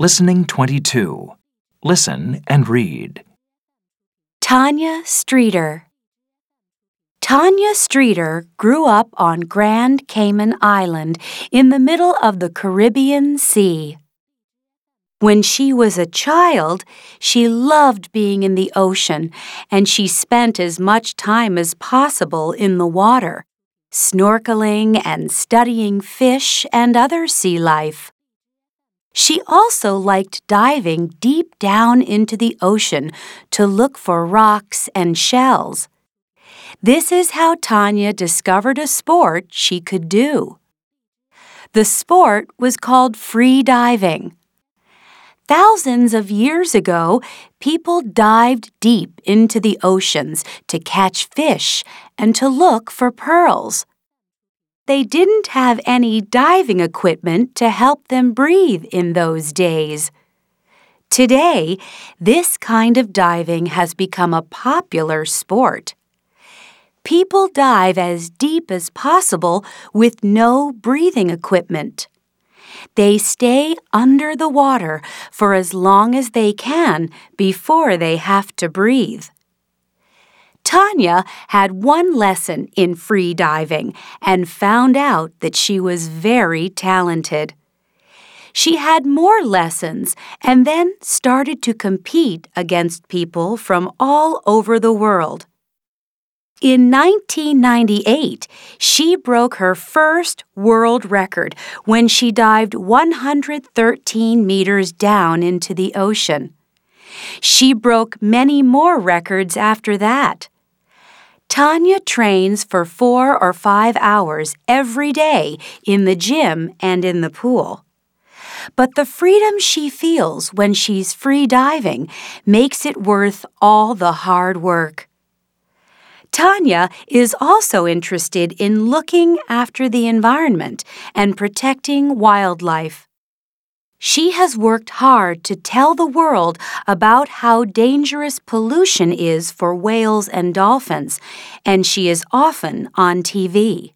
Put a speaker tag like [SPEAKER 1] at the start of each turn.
[SPEAKER 1] Listening 22. Listen and read.
[SPEAKER 2] Tanya Streeter. Tanya Streeter grew up on Grand Cayman Island in the middle of the Caribbean Sea. When she was a child, she loved being in the ocean and she spent as much time as possible in the water, snorkeling and studying fish and other sea life. She also liked diving deep down into the ocean to look for rocks and shells. This is how Tanya discovered a sport she could do. The sport was called free diving. Thousands of years ago, people dived deep into the oceans to catch fish and to look for pearls. They didn't have any diving equipment to help them breathe in those days. Today, this kind of diving has become a popular sport. People dive as deep as possible with no breathing equipment. They stay under the water for as long as they can before they have to breathe. Tanya had one lesson in free diving and found out that she was very talented. She had more lessons and then started to compete against people from all over the world. In 1998, she broke her first world record when she dived 113 meters down into the ocean. She broke many more records after that. Tanya trains for four or five hours every day in the gym and in the pool. But the freedom she feels when she's free diving makes it worth all the hard work. Tanya is also interested in looking after the environment and protecting wildlife. She has worked hard to tell the world about how dangerous pollution is for whales and dolphins, and she is often on TV.